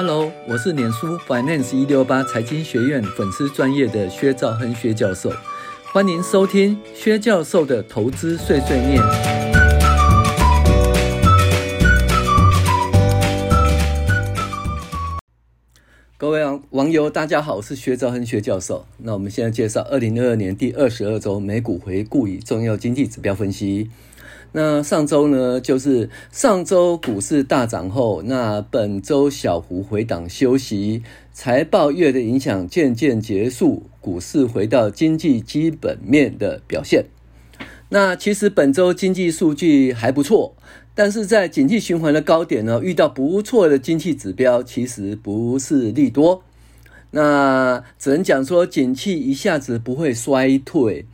Hello，我是脸书 Finance 一六八财经学院粉丝专业的薛兆亨薛教授，欢迎收听薛教授的投资碎碎念。各位网友，大家好，我是薛兆亨薛教授。那我们现在介绍二零二二年第二十二周美股回顾与重要经济指标分析。那上周呢，就是上周股市大涨后，那本周小幅回档休息，财报月的影响渐渐结束，股市回到经济基本面的表现。那其实本周经济数据还不错，但是在景气循环的高点呢，遇到不错的经济指标，其实不是利多。那只能讲说，景气一下子不会衰退。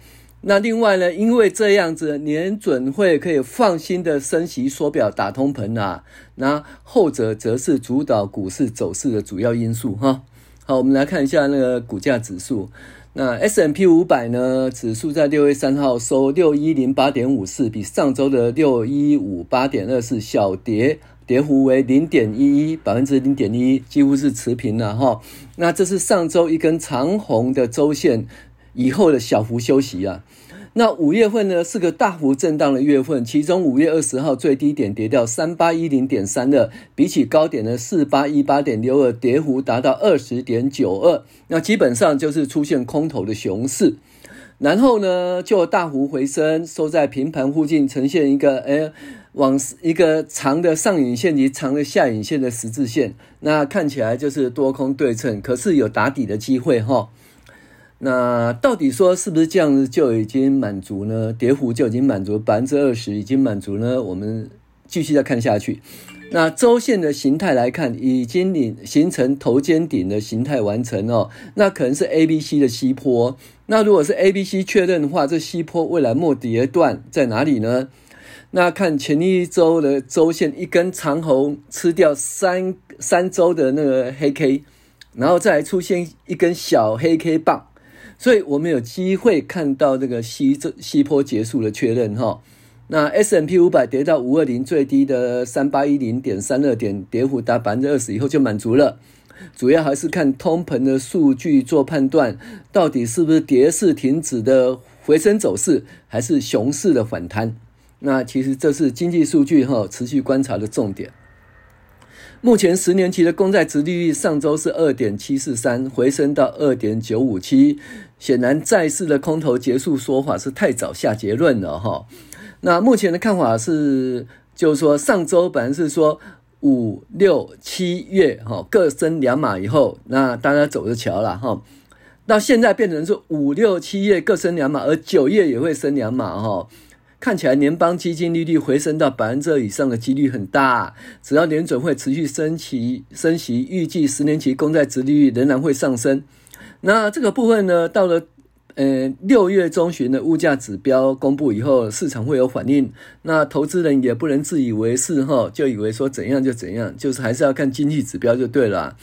那另外呢，因为这样子，年准会可以放心的升息缩表打通膨啊，那后者则是主导股市走势的主要因素哈。好，我们来看一下那个股价指数。那 S&P 五百呢，指数在六月三号收六一零八点五四，比上周的六一五八点二四小跌，跌幅为零点一一，百分之零点一，几乎是持平了哈。那这是上周一根长红的周线以后的小幅休息啊。那五月份呢，是个大幅震荡的月份，其中五月二十号最低点跌到三八一零点三二，比起高点的四八一八点六二，跌幅达到二十点九二。那基本上就是出现空头的熊市，然后呢就大幅回升，收在平盘附近，呈现一个诶往一个长的上影线及长的下影线的十字线，那看起来就是多空对称，可是有打底的机会哈。那到底说是不是这样子就已经满足呢？跌幅就已经满足百分之二十，已经满足呢？我们继续再看下去。那周线的形态来看，已经领形成头肩顶的形态完成哦。那可能是 A、B、C 的 C 波。那如果是 A、B、C 确认的话，这 C 波未来末跌段在哪里呢？那看前一周的周线，一根长红吃掉三三周的那个黑 K，然后再出现一根小黑 K 棒。所以我们有机会看到这个西这西坡结束的确认哈。那 S&P 五百跌到五二零最低的三八一零点三二点，跌幅达百分之二十以后就满足了。主要还是看通膨的数据做判断，到底是不是跌势停止的回升走势，还是熊市的反弹？那其实这是经济数据哈持续观察的重点。目前十年期的公债殖利率上周是二点七四三，回升到二点九五七。显然债市的空头结束说法是太早下结论了哈。那目前的看法是，就是说上周本来是说五六七月哈各升两码以后，那大家走着瞧了哈。到现在变成是五六七月各升两码，而九月也会升两码哈。看起来联邦基金利率回升到百分之二以上的几率很大，只要联准会持续升息，升息预计十年期公债殖利率仍然会上升。那这个部分呢，到了呃六月中旬的物价指标公布以后，市场会有反应。那投资人也不能自以为是哈，就以为说怎样就怎样，就是还是要看经济指标就对了。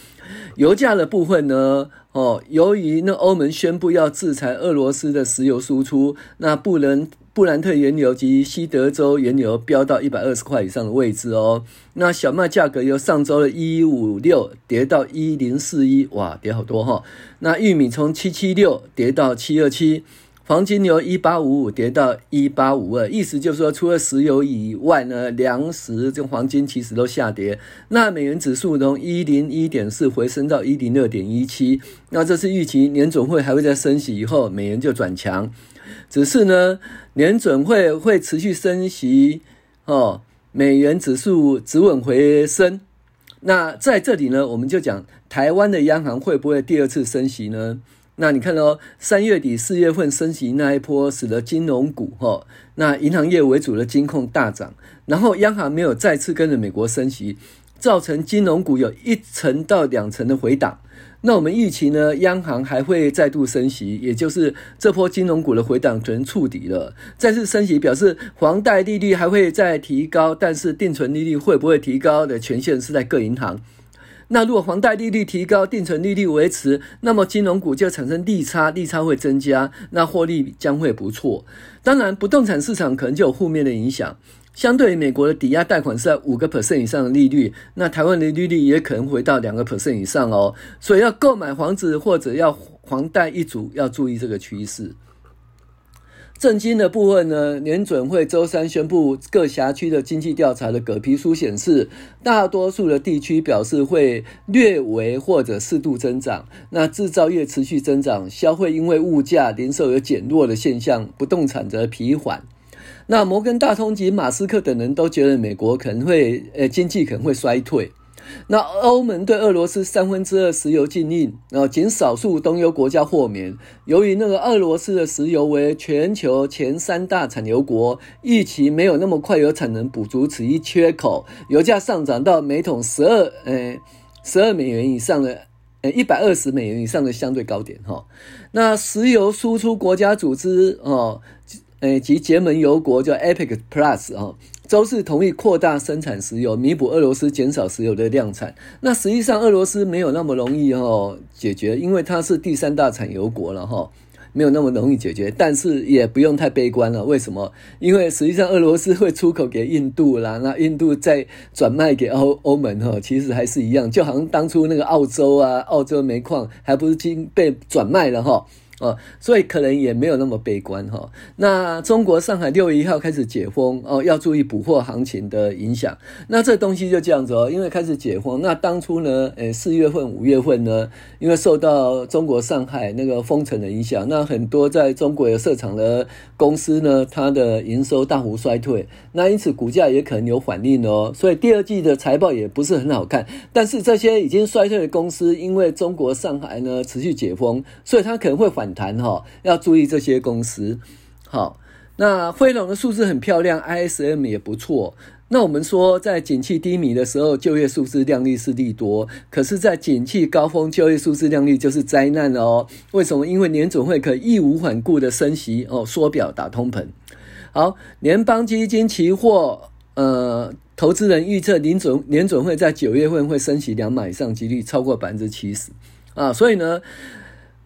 油价的部分呢，哦，由于那欧盟宣布要制裁俄罗斯的石油输出，那不能。布兰特原油及西德州原油飙到一百二十块以上的位置哦。那小麦价格由上周的一五六跌到一零四一，哇，跌好多哈。那玉米从七七六跌到七二七，黄金由一八五五跌到一八五二，意思就是说，除了石油以外呢，粮食跟黄金其实都下跌。那美元指数从一零一点四回升到一零二点一七，那这次预期年总会还会再升息以后，美元就转强。只是呢，联准会会持续升息，哦，美元指数止稳回升。那在这里呢，我们就讲台湾的央行会不会第二次升息呢？那你看哦，三月底四月份升息那一波，使得金融股，哈，那银行业为主的金控大涨，然后央行没有再次跟着美国升息，造成金融股有一成到两成的回档。那我们预期呢，央行还会再度升息，也就是这波金融股的回档可能触底了。再次升息表示房贷利率还会再提高，但是定存利率会不会提高的权限是在各银行。那如果房贷利率提高，定存利率维持，那么金融股就产生利差，利差会增加，那获利将会不错。当然，不动产市场可能就有负面的影响。相对于美国的抵押贷款是在五个 percent 以上的利率，那台湾的利率也可能回到两个 percent 以上哦。所以要购买房子或者要房贷一族，要注意这个趋势。政经的部分呢，联准会周三宣布各辖区的经济调查的葛皮书显示，大多数的地区表示会略微或者适度增长。那制造业持续增长，消费因为物价、零售有减弱的现象，不动产则疲缓。那摩根大通及马斯克等人都觉得美国可能会，呃，经济可能会衰退。那欧盟对俄罗斯三分之二石油禁令，然后仅少数东欧国家豁免。由于那个俄罗斯的石油为全球前三大产油国，预期没有那么快有产能补足此一缺口，油价上涨到每桶十二呃十二美元以上的呃一百二十美元以上的相对高点哈。那石油输出国家组织哦，呃及结盟油国叫 APEC Plus 啊。周四同意扩大生产石油，弥补俄罗斯减少石油的量产。那实际上俄罗斯没有那么容易哈解决，因为它是第三大产油国了哈，没有那么容易解决。但是也不用太悲观了，为什么？因为实际上俄罗斯会出口给印度啦，那印度再转卖给欧欧盟哈，其实还是一样，就好像当初那个澳洲啊，澳洲煤矿还不是经被转卖了哈。哦所以可能也没有那么悲观哈。那中国上海六月一号开始解封哦，要注意补货行情的影响。那这东西就这样子哦，因为开始解封。那当初呢，诶，四月份、五月份呢，因为受到中国上海那个封城的影响，那很多在中国有设厂的公司呢，它的营收大幅衰退。那因此股价也可能有反应哦。所以第二季的财报也不是很好看。但是这些已经衰退的公司，因为中国上海呢持续解封，所以它可能会反。谈哈，要注意这些公司。好，那辉龙的数字很漂亮，ISM 也不错。那我们说，在景气低迷的时候，就业数字亮丽是利多；可是，在景气高峰，就业数字亮丽就是灾难哦。为什么？因为联准会可以义无反顾的升息哦，缩表打通膨。好，联邦基金期货呃，投资人预测联准联准会在九月份会升息两码以上，几率超过百分之七十啊。所以呢。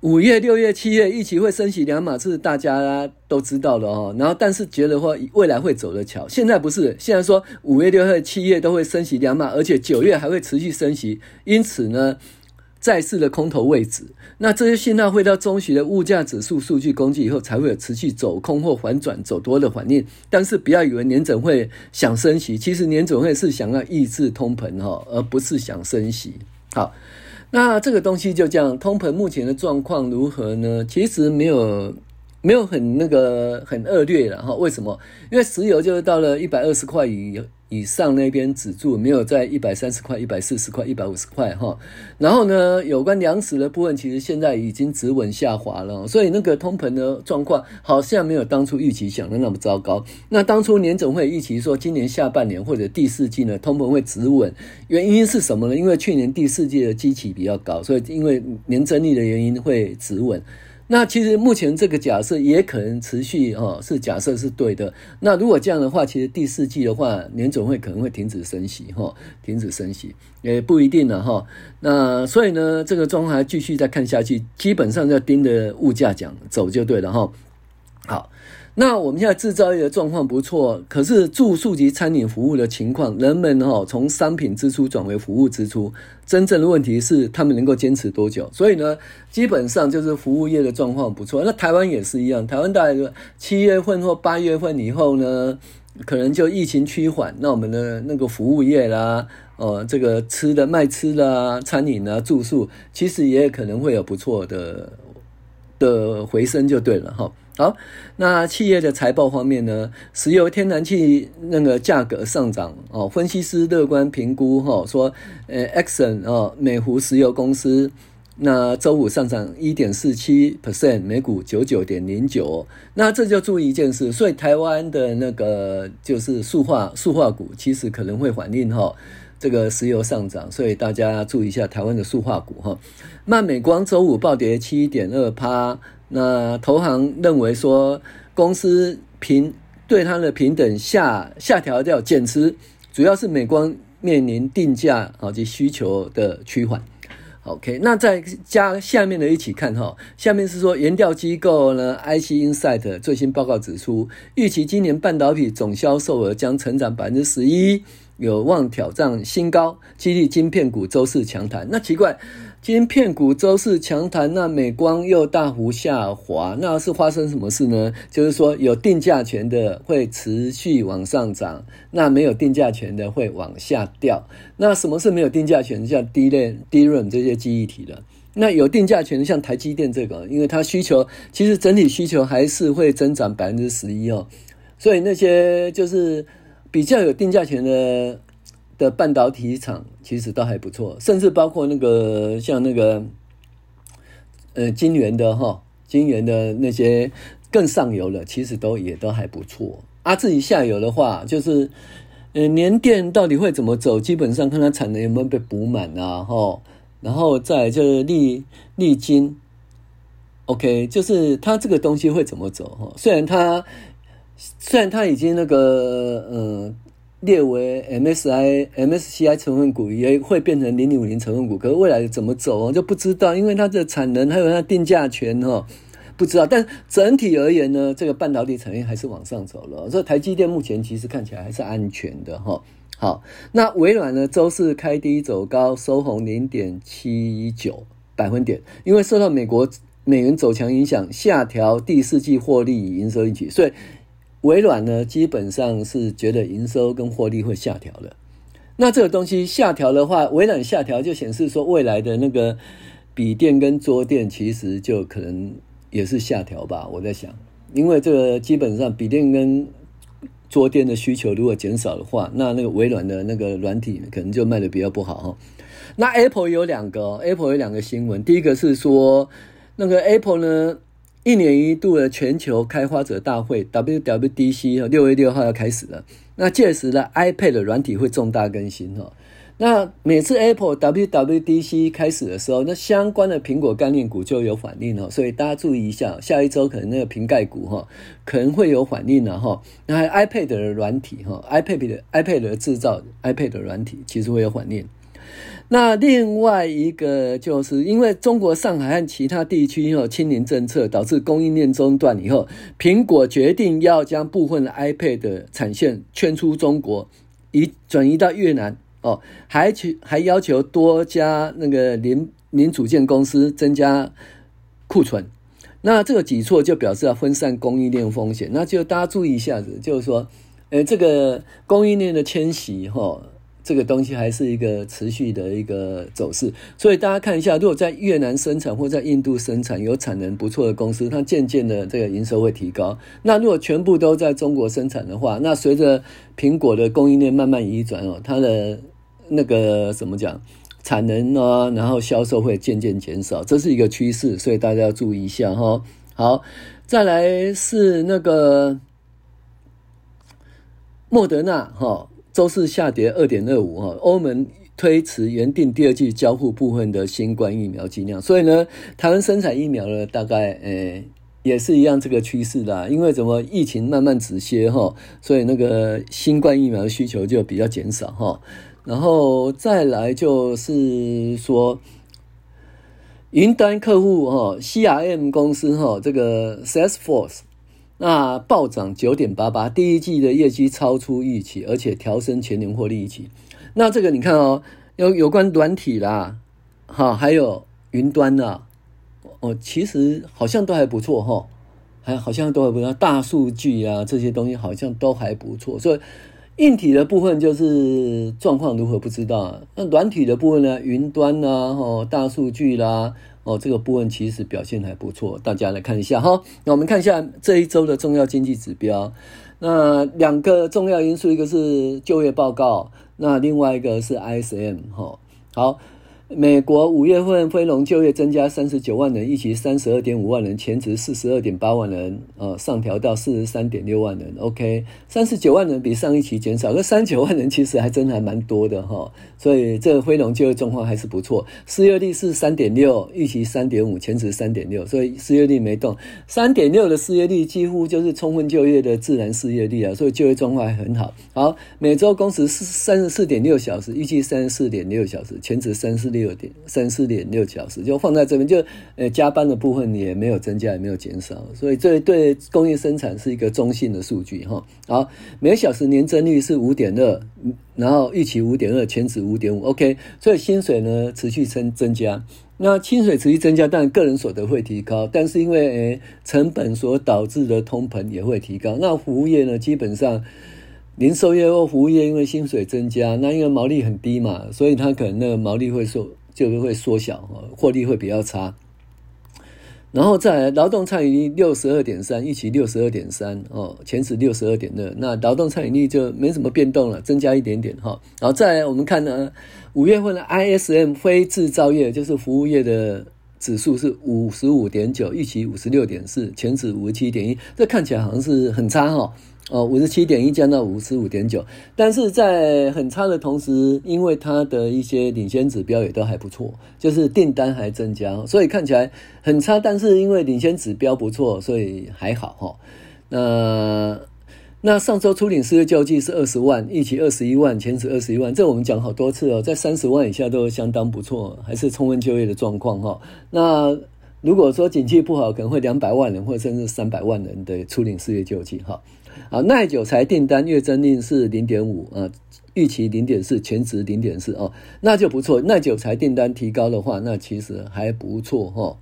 五月、六月、七月，预期会升息两码，是大家都知道的哦。然后，但是觉得话未来会走得巧，现在不是，现在说五月、六月、七月都会升息两码，而且九月还会持续升息。因此呢，债市的空头位置，那这些信号会到中期的物价指数数据公布以后，才会有持续走空或反转走多的反应。但是不要以为年准会想升息，其实年准会是想要抑制通膨哈，而不是想升息。好。那这个东西就这样，通膨目前的状况如何呢？其实没有，没有很那个很恶劣了哈。为什么？因为石油就是到了一百二十块以以上那边止住，没有在一百三十块、一百四十块、一百五十块哈。然后呢，有关粮食的部分，其实现在已经止稳下滑了，所以那个通膨的状况好像没有当初预期想的那么糟糕。那当初年总会预期说，今年下半年或者第四季呢，通膨会止稳，原因是什么呢？因为去年第四季的基期比较高，所以因为年增率的原因会止稳。那其实目前这个假设也可能持续哈，是假设是对的。那如果这样的话，其实第四季的话，年总会可能会停止升息哈，停止升息也不一定了哈。那所以呢，这个状况还继续再看下去，基本上要盯着物价讲走就对了哈。好。那我们现在制造业的状况不错，可是住宿及餐饮服务的情况，人们哈从商品支出转为服务支出，真正的问题是他们能够坚持多久？所以呢，基本上就是服务业的状况不错。那台湾也是一样，台湾大概七月份或八月份以后呢，可能就疫情趋缓，那我们的那个服务业啦，呃，这个吃的卖吃的啊，餐饮啊，住宿，其实也可能会有不错的的回升，就对了哈。好，那企业的财报方面呢？石油、天然气那个价格上涨哦，分析师乐观评估哈，说呃，Exxon 哦，美孚石油公司那周五上涨一点四七 percent，每股九九点零九。那这就注意一件事，所以台湾的那个就是塑化塑化股，其实可能会反映哈这个石油上涨，所以大家注意一下台湾的塑化股哈。那美光周五暴跌七点二趴。那投行认为说，公司平对它的平等下下调掉减持，主要是美光面临定价以及需求的趋缓。OK，那再加下面的一起看哈，下面是说研调机构呢，IC Insight 最新报告指出，预期今年半导体总销售额将成长百分之十一，有望挑战新高，激励晶片股周四强弹。那奇怪。晶片股周四强弹，那美光又大幅下滑，那是发生什么事呢？就是说有定价权的会持续往上涨，那没有定价权的会往下掉。那什么是没有定价权？像 DRAM、DRAM 这些记忆体的。那有定价权，像台积电这个，因为它需求其实整体需求还是会增长百分之十一哦，所以那些就是比较有定价权的。的半导体厂其实都还不错，甚至包括那个像那个呃晶圆的哈，晶圆的那些更上游的，其实都也都还不错。啊，至于下游的话，就是呃年电到底会怎么走？基本上看它产能有没有被补满啊，哈，然后再就是利利金，OK，就是它这个东西会怎么走？哈，虽然它虽然它已经那个呃。列为 MSI MSCI 成分股也会变成零零五零成分股，可是未来怎么走就不知道，因为它的产能还有它定价权哈，不知道。但整体而言呢，这个半导体产业还是往上走了，所以台积电目前其实看起来还是安全的哈。好，那微软呢，周四开低走高，收红零点七九百分点，因为受到美国美元走强影响，下调第四季获利与营收预期，所以。微软呢，基本上是觉得营收跟获利会下调的。那这个东西下调的话，微软下调就显示说，未来的那个笔电跟桌电其实就可能也是下调吧。我在想，因为这个基本上笔电跟桌电的需求如果减少的话，那那个微软的那个软体可能就卖得比较不好哈。那 Apple 有两个，Apple 有两个新闻，第一个是说那个 Apple 呢。一年一度的全球开发者大会 WWDC 六月六号要开始了。那届时的 iPad 的软体会重大更新哈。那每次 Apple WWDC 开始的时候，那相关的苹果概念股就有反应哦。所以大家注意一下，下一周可能那个瓶盖股哈可能会有反应了哈。那还有 iPad 的软体哈，iPad 的 iPad 的制造 iPad 的软体其实会有反应。那另外一个就是因为中国上海和其他地区有清零政策，导致供应链中断以后，苹果决定要将部分的 iPad 的产线迁出中国，移转移到越南哦，还求还要求多家那个零零组件公司增加库存。那这个举措就表示要分散供应链风险。那就大家注意一下子，就是说，呃，这个供应链的迁徙哈。这个东西还是一个持续的一个走势，所以大家看一下，如果在越南生产或在印度生产有产能不错的公司，它渐渐的这个营收会提高。那如果全部都在中国生产的话，那随着苹果的供应链慢慢移转哦，它的那个怎么讲，产能呢，然后销售会渐渐减少，这是一个趋势，所以大家要注意一下哈。好，再来是那个莫德纳哈。周四下跌二点二五哈，欧盟推迟原定第二季交付部分的新冠疫苗剂量，所以呢，台湾生产疫苗呢，大概诶、也是一样这个趋势啦。因为怎么疫情慢慢止歇哈，所以那个新冠疫苗的需求就比较减少哈。然后再来就是说，云端客户哈，CRM 公司哈，这个 Salesforce。那暴涨九点八八，第一季的业绩超出预期，而且调升全年获利预期。那这个你看哦，有有关软体啦，哈，还有云端呐，哦，其实好像都还不错哈，还好像都还不错，大数据啊这些东西好像都还不错。所以硬体的部分就是状况如何不知道，那软体的部分呢，云端呐，哦，大数据啦。哦，这个部分其实表现还不错，大家来看一下哈。那我们看一下这一周的重要经济指标。那两个重要因素，一个是就业报告，那另外一个是 ISM 哈。好。美国五月份非农就业增加三十九万人，预期三十二点五万人，前值四十二点八万人，呃，上调到四十三点六万人。OK，三十九万人比上一期减少，那三十九万人其实还真的还蛮多的哈。所以这个非农就业状况还是不错，失业率是三点六，预期三点五，前值三点六，所以失业率没动。三点六的失业率几乎就是充分就业的自然失业率啊，所以就业状况还很好。好，每周工时是三十四点六小时，预计三十四点六小时，前值三十四。六点三四点六小时，就放在这边，就呃加班的部分也没有增加，也没有减少，所以这对工业生产是一个中性的数据哈。好，每小时年增率是五点二，然后预期五点二，前值五点五，OK，所以薪水呢持续增增加。那薪水持续增加，但个人所得会提高，但是因为诶成本所导致的通膨也会提高。那服务业呢，基本上零售业或服务业，因为薪水增加，那因为毛利很低嘛，所以它可能那个毛利会缩，就会缩小，获利会比较差。然后再来劳动参与率六十二点三，预期六十二点三哦，前值六十二点二，那劳动参与率就没什么变动了，增加一点点哈。然后再来我们看呢，五月份的 ISM 非制造业就是服务业的指数是五十五点九，预期五十六点四，前值五十七点一，这看起来好像是很差哈。哦，哦五十七点一降到五十五点九，但是在很差的同时，因为它的一些领先指标也都还不错，就是订单还增加，所以看起来很差，但是因为领先指标不错，所以还好哈。那那上周初领失业救济是二十万，预期二十一万，前值二十一万，这我们讲好多次哦，在三十万以下都相当不错，还是充分就业的状况哈。那如果说景气不好，可能会两百万人或甚至三百万人的初领失业救济哈。啊，耐久材订单月增率是零点五啊，预期零点四，前值零点四哦，那就不错。耐久材订单提高的话，那其实还不错哈、哦。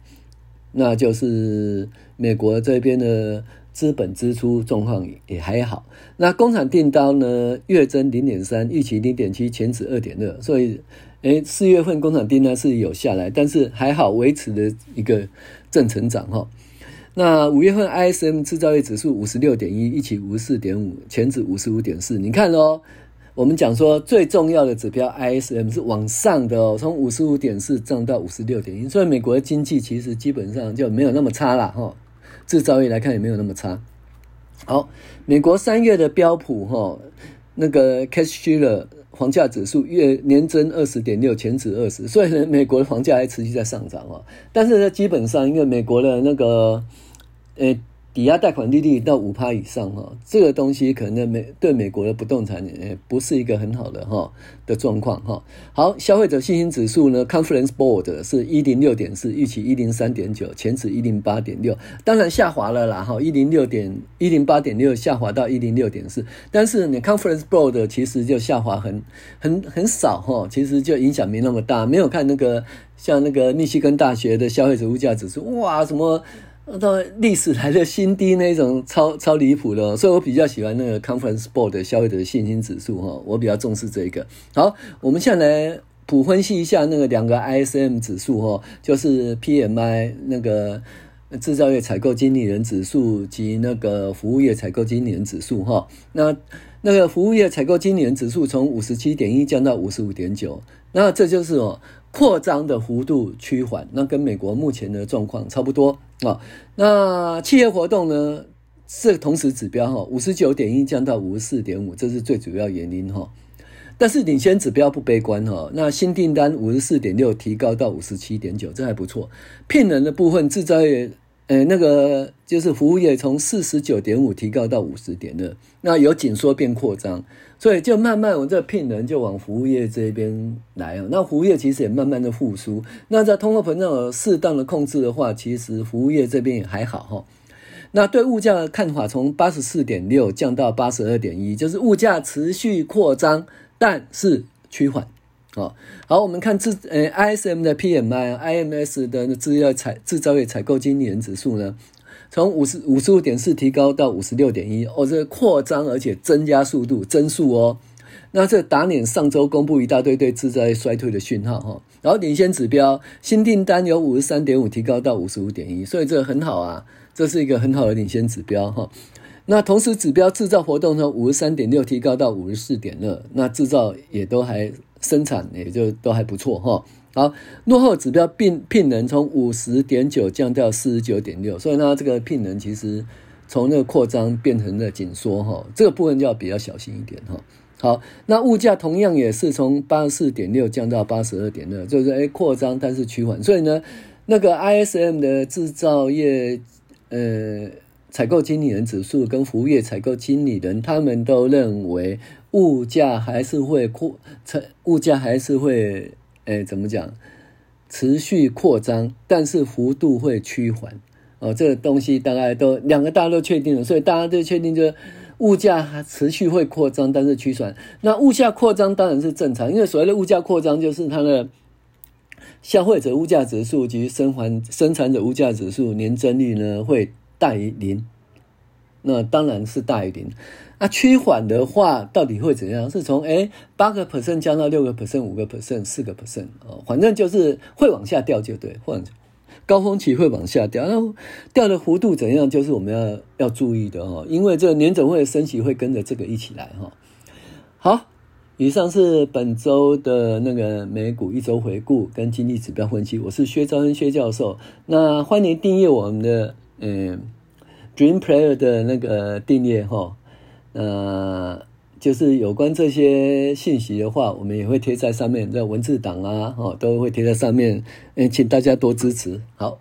那就是美国这边的资本支出状况也还好。那工厂订单呢，月增零点三，预期零点七，前值二点二。所以，诶，四月份工厂订单是有下来，但是还好维持的一个正成长哈。哦那五月份 ISM 制造业指数五十六点一，一起五十四点五，前值五十五点四。你看哦，我们讲说最重要的指标 ISM 是往上的哦，从五十五点四涨到五十六点一，所以美国的经济其实基本上就没有那么差了哈。制造业来看也没有那么差。好，美国三月的标普哈那个 Cashier 房价指数月年增二十点六，前值二十，所以呢，美国的房价还持续在上涨哦。但是呢，基本上因为美国的那个。诶，抵押贷款利率到五趴以上哈，这个东西可能美对美国的不动产也不是一个很好的哈的状况哈。好，消费者信心指数呢，Conference Board 是一零六点四，预期一零三点九，前值一零八点六，当然下滑了啦哈，一零六点一零八点六下滑到一零六点四，但是你 Conference Board 其实就下滑很很很少哈，其实就影响没那么大，没有看那个像那个密西根大学的消费者物价指数哇什么。到历史来的新低那种超超离谱的，所以我比较喜欢那个 Conference Board 的消费者信心指数哈，我比较重视这个。好，我们现在来普分析一下那个两个 ISM 指数哈，就是 PMI 那个制造业采购经理人指数及那个服务业采购经理人指数哈。那那个服务业采购经理人指数从五十七点一降到五十五点九，那这就是哦。扩张的幅度趋缓，那跟美国目前的状况差不多啊。那企业活动呢，是同时指标哈，五十九点一降到五十四点五，这是最主要原因哈。但是领先指标不悲观哈，那新订单五十四点六提高到五十七点九，这还不错。聘人的部分，制造业。诶，那个就是服务业从四十九点五提高到五十点二，那由紧缩变扩张，所以就慢慢我这聘人就往服务业这边来哦。那服务业其实也慢慢的复苏，那在通货膨胀有适当的控制的话，其实服务业这边也还好哈。那对物价的看法从八十四点六降到八十二点一，就是物价持续扩张，但是趋缓。好，好，我们看制呃 ISM 的 PMI，IMS 的制药采制造业采购经理人指数呢，从五十五十五点四提高到五十六点一，哦，这个扩张而且增加速度增速哦，那这打脸上周公布一大堆对制造业衰退的讯号哈，然后领先指标新订单由五十三点五提高到五十五点一，所以这很好啊，这是一个很好的领先指标哈。那同时指标制造活动从五十三点六提高到五十四点二，那制造也都还。生产也就都还不错哈，好，落后指标聘聘人从五十点九降到四十九点六，所以呢，这个聘人其实从那个扩张变成了紧缩哈，这个部分就要比较小心一点哈。好，那物价同样也是从八十四点六降到八十二点二，就是诶扩张但是趋缓，所以呢，那个 ISM 的制造业呃采购经理人指数跟服务业采购经理人他们都认为。物价还是会扩，成物价还是会诶，怎么讲？持续扩张，但是幅度会趋缓。哦，这个东西大概都两个大家都确定了，所以大家都确定就是物价还持续会扩张，但是趋缓。那物价扩张当然是正常，因为所谓的物价扩张就是它的消费者物价指数及生还生产者物价指数年增率呢会大于零，那当然是大于零。那趋缓的话，到底会怎样？是从诶八个 percent 降到六个 percent、五个 percent、四个 percent 哦，反正就是会往下掉就对，或者。高峰期会往下掉，那掉的幅度怎样？就是我们要要注意的哦，因为这个年总会的升息会跟着这个一起来哈。好，以上是本周的那个美股一周回顾跟经济指标分析。我是薛兆恩薛教授，那欢迎订阅我们的嗯 Dream Player 的那个订阅哈。呃，就是有关这些信息的话，我们也会贴在上面，这文字档啊，哦，都会贴在上面。嗯，请大家多支持。好。